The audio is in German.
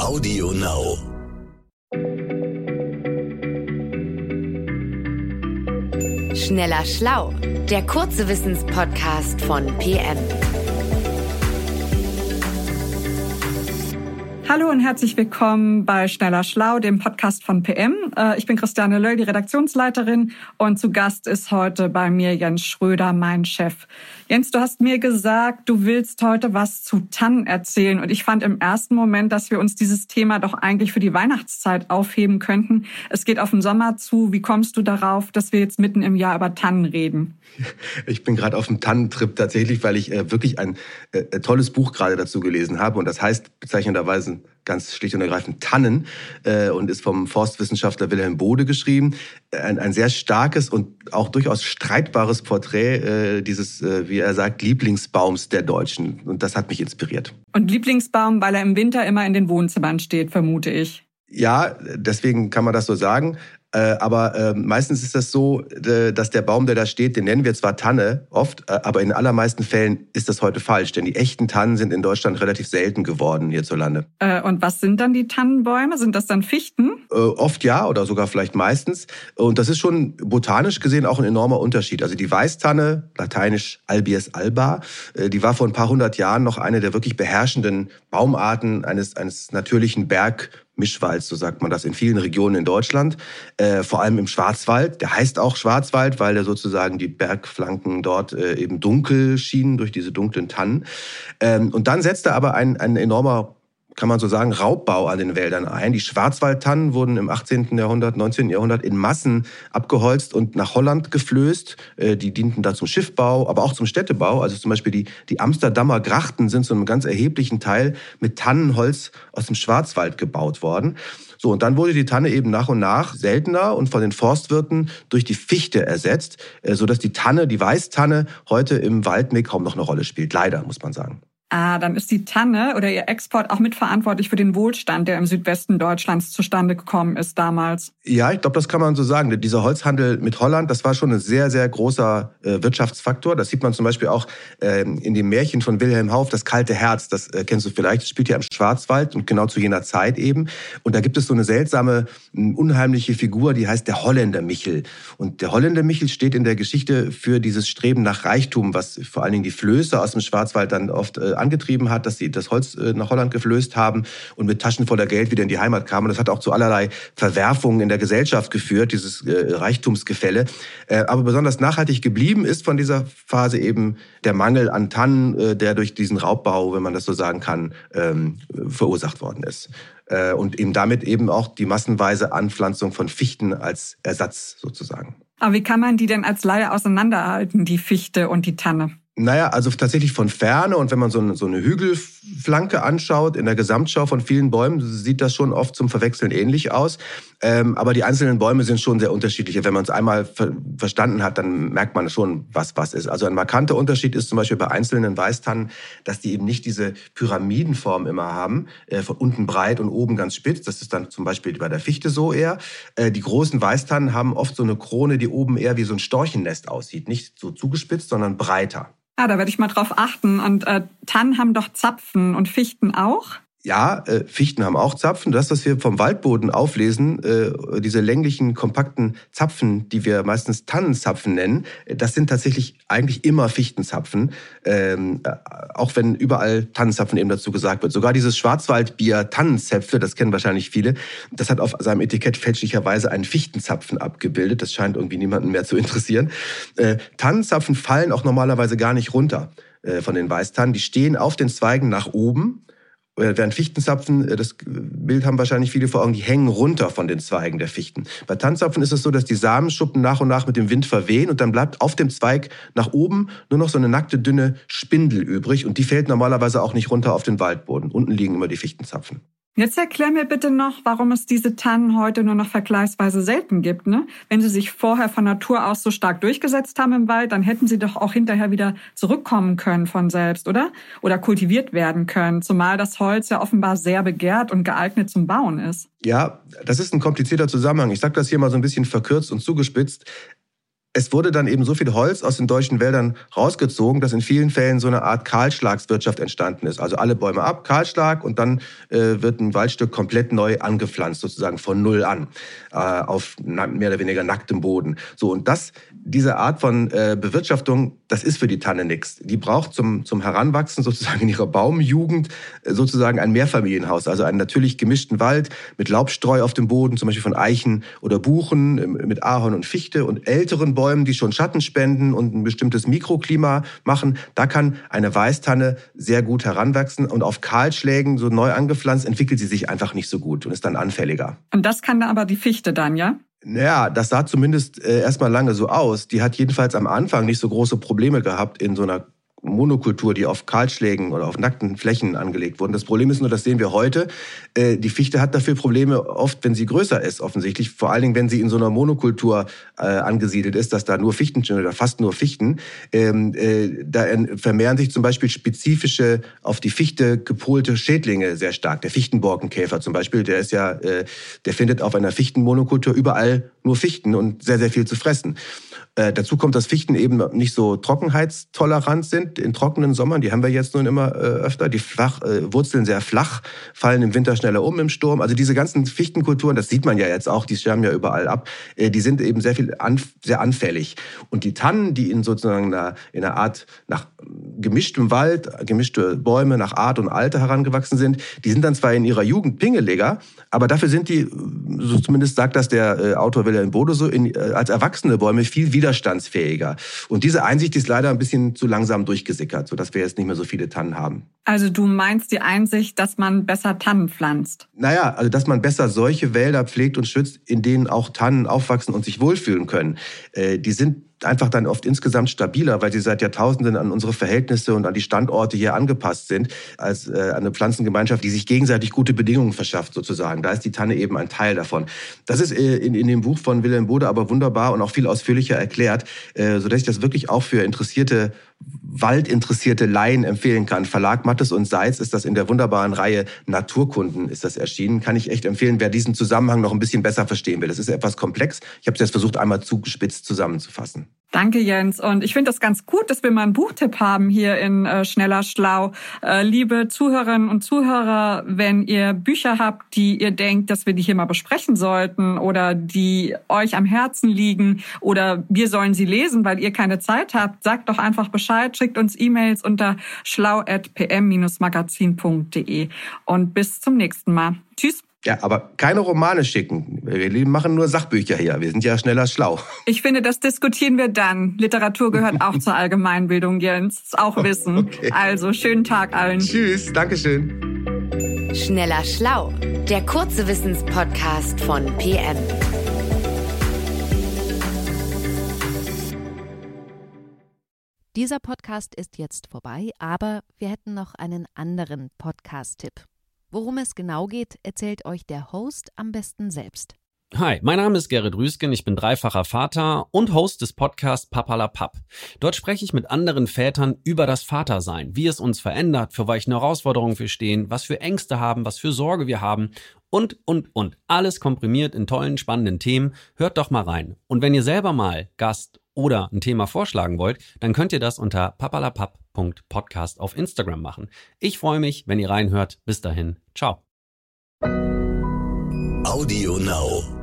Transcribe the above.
Audio Now. Schneller Schlau, der kurze Wissenspodcast von PM. Hallo und herzlich willkommen bei Schneller Schlau, dem Podcast von PM. Äh, ich bin Christiane Löll, die Redaktionsleiterin und zu Gast ist heute bei mir Jens Schröder, mein Chef. Jens, du hast mir gesagt, du willst heute was zu Tannen erzählen und ich fand im ersten Moment, dass wir uns dieses Thema doch eigentlich für die Weihnachtszeit aufheben könnten. Es geht auf den Sommer zu. Wie kommst du darauf, dass wir jetzt mitten im Jahr über Tannen reden? Ich bin gerade auf dem Tannentrip tatsächlich, weil ich äh, wirklich ein äh, tolles Buch gerade dazu gelesen habe und das heißt bezeichnenderweise ganz schlicht und ergreifend Tannen äh, und ist vom Forstwissenschaftler Wilhelm Bode geschrieben. Ein, ein sehr starkes und auch durchaus streitbares Porträt äh, dieses, äh, wie er sagt, Lieblingsbaums der Deutschen. Und das hat mich inspiriert. Und Lieblingsbaum, weil er im Winter immer in den Wohnzimmern steht, vermute ich. Ja, deswegen kann man das so sagen. Äh, aber äh, meistens ist das so, äh, dass der Baum, der da steht, den nennen wir zwar Tanne oft, äh, aber in allermeisten Fällen ist das heute falsch, denn die echten Tannen sind in Deutschland relativ selten geworden hierzulande. Äh, und was sind dann die Tannenbäume? Sind das dann Fichten? Oft ja oder sogar vielleicht meistens. Und das ist schon botanisch gesehen auch ein enormer Unterschied. Also die Weißtanne, lateinisch Albies alba, die war vor ein paar hundert Jahren noch eine der wirklich beherrschenden Baumarten eines, eines natürlichen Berg Mischwald, so sagt man das in vielen Regionen in Deutschland, äh, vor allem im Schwarzwald. Der heißt auch Schwarzwald, weil der sozusagen die Bergflanken dort äh, eben dunkel schienen durch diese dunklen Tannen. Ähm, und dann setzte aber ein, ein enormer kann man so sagen, Raubbau an den Wäldern ein. Die Schwarzwaldtannen wurden im 18. Jahrhundert, 19. Jahrhundert in Massen abgeholzt und nach Holland geflößt. Äh, die dienten da zum Schiffbau, aber auch zum Städtebau. Also zum Beispiel die, die Amsterdamer Grachten sind zu einem ganz erheblichen Teil mit Tannenholz aus dem Schwarzwald gebaut worden. So, und dann wurde die Tanne eben nach und nach seltener und von den Forstwirten durch die Fichte ersetzt, äh, sodass die Tanne, die Weißtanne, heute im Waldmix kaum noch eine Rolle spielt. Leider, muss man sagen. Ah, dann ist die Tanne oder ihr Export auch mitverantwortlich für den Wohlstand, der im Südwesten Deutschlands zustande gekommen ist damals. Ja, ich glaube, das kann man so sagen. Dieser Holzhandel mit Holland, das war schon ein sehr, sehr großer äh, Wirtschaftsfaktor. Das sieht man zum Beispiel auch äh, in dem Märchen von Wilhelm Hauff, das kalte Herz. Das äh, kennst du vielleicht. Das spielt ja im Schwarzwald und genau zu jener Zeit eben. Und da gibt es so eine seltsame, unheimliche Figur, die heißt der Holländer Michel. Und der Holländer Michel steht in der Geschichte für dieses Streben nach Reichtum, was vor allen Dingen die Flöße aus dem Schwarzwald dann oft äh, angetrieben hat, dass sie das Holz äh, nach Holland geflößt haben und mit Taschen voller Geld wieder in die Heimat kamen. Und das hat auch zu allerlei Verwerfungen in der Gesellschaft geführt, dieses äh, Reichtumsgefälle. Äh, aber besonders nachhaltig geblieben ist von dieser Phase eben der Mangel an Tannen, der durch diesen Raubbau, wenn man das so sagen kann, ähm, verursacht worden ist. Und eben damit eben auch die massenweise Anpflanzung von Fichten als Ersatz sozusagen. Aber wie kann man die denn als Laie auseinanderhalten, die Fichte und die Tanne? Naja, also tatsächlich von Ferne und wenn man so eine, so eine Hügelflanke anschaut, in der Gesamtschau von vielen Bäumen, sieht das schon oft zum Verwechseln ähnlich aus. Ähm, aber die einzelnen Bäume sind schon sehr unterschiedlich. Wenn man es einmal ver verstanden hat, dann merkt man schon, was was ist. Also ein markanter Unterschied ist zum Beispiel bei einzelnen Weißtannen, dass die eben nicht diese Pyramidenform immer haben, äh, von unten breit und oben ganz spitz. Das ist dann zum Beispiel bei der Fichte so eher. Äh, die großen Weißtannen haben oft so eine Krone, die oben eher wie so ein Storchennest aussieht. Nicht so zugespitzt, sondern breiter. Ah, da werde ich mal drauf achten. Und äh, Tannen haben doch Zapfen und Fichten auch? Ja, äh, Fichten haben auch Zapfen. Das, was wir vom Waldboden auflesen, äh, diese länglichen, kompakten Zapfen, die wir meistens Tannenzapfen nennen, äh, das sind tatsächlich eigentlich immer Fichtenzapfen. Ähm, äh, auch wenn überall Tannenzapfen eben dazu gesagt wird. Sogar dieses Schwarzwaldbier Tannenzäpfe, das kennen wahrscheinlich viele, das hat auf seinem Etikett fälschlicherweise einen Fichtenzapfen abgebildet. Das scheint irgendwie niemanden mehr zu interessieren. Äh, Tannenzapfen fallen auch normalerweise gar nicht runter äh, von den Weißtannen. Die stehen auf den Zweigen nach oben während Fichtenzapfen, äh, das Bild haben wahrscheinlich viele vor Augen, die hängen runter von den Zweigen der Fichten. Bei Tanzapfen ist es so, dass die Samenschuppen nach und nach mit dem Wind verwehen und dann bleibt auf dem Zweig nach oben nur noch so eine nackte, dünne Spindel übrig und die fällt normalerweise auch nicht runter auf den Waldboden. Unten liegen immer die Fichtenzapfen. Jetzt erklär mir bitte noch, warum es diese Tannen heute nur noch vergleichsweise selten gibt. Ne? Wenn sie sich vorher von Natur aus so stark durchgesetzt haben im Wald, dann hätten sie doch auch hinterher wieder zurückkommen können von selbst, oder? Oder kultiviert werden können, zumal das Holz ja offenbar sehr begehrt und geeignet zum Bauen ist. Ja, das ist ein komplizierter Zusammenhang. Ich sage das hier mal so ein bisschen verkürzt und zugespitzt. Es wurde dann eben so viel Holz aus den deutschen Wäldern rausgezogen, dass in vielen Fällen so eine Art Kahlschlagswirtschaft entstanden ist. Also alle Bäume ab, Kahlschlag und dann äh, wird ein Waldstück komplett neu angepflanzt, sozusagen von Null an, äh, auf mehr oder weniger nacktem Boden. So und das, diese Art von äh, Bewirtschaftung, das ist für die Tanne nichts. Die braucht zum, zum Heranwachsen sozusagen in ihrer Baumjugend äh, sozusagen ein Mehrfamilienhaus, also einen natürlich gemischten Wald mit Laubstreu auf dem Boden, zum Beispiel von Eichen oder Buchen, äh, mit Ahorn und Fichte und älteren Bäumen, die schon Schatten spenden und ein bestimmtes Mikroklima machen. Da kann eine Weißtanne sehr gut heranwachsen und auf Kahlschlägen so neu angepflanzt entwickelt sie sich einfach nicht so gut und ist dann anfälliger. Und das kann aber die Fichte dann, ja? Naja, das sah zumindest äh, erstmal lange so aus. Die hat jedenfalls am Anfang nicht so große Probleme gehabt in so einer Monokultur, die auf Kahlschlägen oder auf nackten Flächen angelegt wurden. Das Problem ist nur, das sehen wir heute. Äh, die Fichte hat dafür Probleme oft, wenn sie größer ist, offensichtlich. Vor allen Dingen, wenn sie in so einer Monokultur äh, angesiedelt ist, dass da nur Fichten oder fast nur Fichten. Ähm, äh, da vermehren sich zum Beispiel spezifische auf die Fichte gepolte Schädlinge sehr stark. Der Fichtenborkenkäfer zum Beispiel, der ist ja, der findet auf einer Fichtenmonokultur überall nur Fichten und sehr, sehr viel zu fressen. Äh, dazu kommt, dass Fichten eben nicht so trockenheitstolerant sind in trockenen Sommern. Die haben wir jetzt nun immer äh, öfter. Die flach, äh, Wurzeln sehr flach, fallen im Winter schneller um im Sturm. Also diese ganzen Fichtenkulturen, das sieht man ja jetzt auch, die sterben ja überall ab, äh, die sind eben sehr viel an, sehr anfällig. Und die Tannen, die in sozusagen einer, in einer Art nach gemischtem Wald, gemischte Bäume nach Art und Alter herangewachsen sind, die sind dann zwar in ihrer Jugend pingeliger, aber dafür sind die, so zumindest sagt das der äh, Autor Wilhelm Bode so, in, als erwachsene Bäume viel widerstandsfähiger. Und diese Einsicht ist leider ein bisschen zu langsam durchgesickert, sodass wir jetzt nicht mehr so viele Tannen haben. Also du meinst die Einsicht, dass man besser Tannen pflanzt? Naja, also dass man besser solche Wälder pflegt und schützt, in denen auch Tannen aufwachsen und sich wohlfühlen können. Äh, die sind einfach dann oft insgesamt stabiler, weil sie seit Jahrtausenden an unsere Verhältnisse und an die Standorte hier angepasst sind, als äh, eine Pflanzengemeinschaft, die sich gegenseitig gute Bedingungen verschafft sozusagen. Da ist die Tanne eben ein Teil davon. Das ist äh, in, in dem Buch von Wilhelm Bode aber wunderbar und auch viel ausführlicher erklärt, äh, sodass ich das wirklich auch für interessierte waldinteressierte Laien empfehlen kann. Verlag Mattes und Seitz ist das in der wunderbaren Reihe Naturkunden ist das erschienen. Kann ich echt empfehlen, wer diesen Zusammenhang noch ein bisschen besser verstehen will. Das ist etwas komplex. Ich habe es jetzt versucht, einmal zugespitzt zusammenzufassen. Danke, Jens. Und ich finde das ganz gut, dass wir mal einen Buchtipp haben hier in äh, Schneller Schlau. Äh, liebe Zuhörerinnen und Zuhörer, wenn ihr Bücher habt, die ihr denkt, dass wir die hier mal besprechen sollten oder die euch am Herzen liegen oder wir sollen sie lesen, weil ihr keine Zeit habt, sagt doch einfach Bescheid, schickt uns E-Mails unter schlau.pm-magazin.de. Und bis zum nächsten Mal. Tschüss. Ja, aber keine Romane schicken. Wir machen nur Sachbücher hier. Wir sind ja schneller schlau. Ich finde, das diskutieren wir dann. Literatur gehört auch zur Allgemeinbildung, Jens. Auch Wissen. Okay. Also, schönen Tag allen. Tschüss. Dankeschön. Schneller schlau. Der kurze Wissenspodcast von PM. Dieser Podcast ist jetzt vorbei, aber wir hätten noch einen anderen Podcast-Tipp. Worum es genau geht, erzählt euch der Host am besten selbst. Hi, mein Name ist Gerrit Rüsken, ich bin dreifacher Vater und Host des Podcasts Papalapap. Dort spreche ich mit anderen Vätern über das Vatersein, wie es uns verändert, für welche Herausforderungen wir stehen, was für Ängste haben, was für Sorge wir haben und, und, und. Alles komprimiert in tollen, spannenden Themen. Hört doch mal rein. Und wenn ihr selber mal Gast oder ein Thema vorschlagen wollt, dann könnt ihr das unter papalapap.podcast auf Instagram machen. Ich freue mich, wenn ihr reinhört. Bis dahin. Ciao. Audio Now.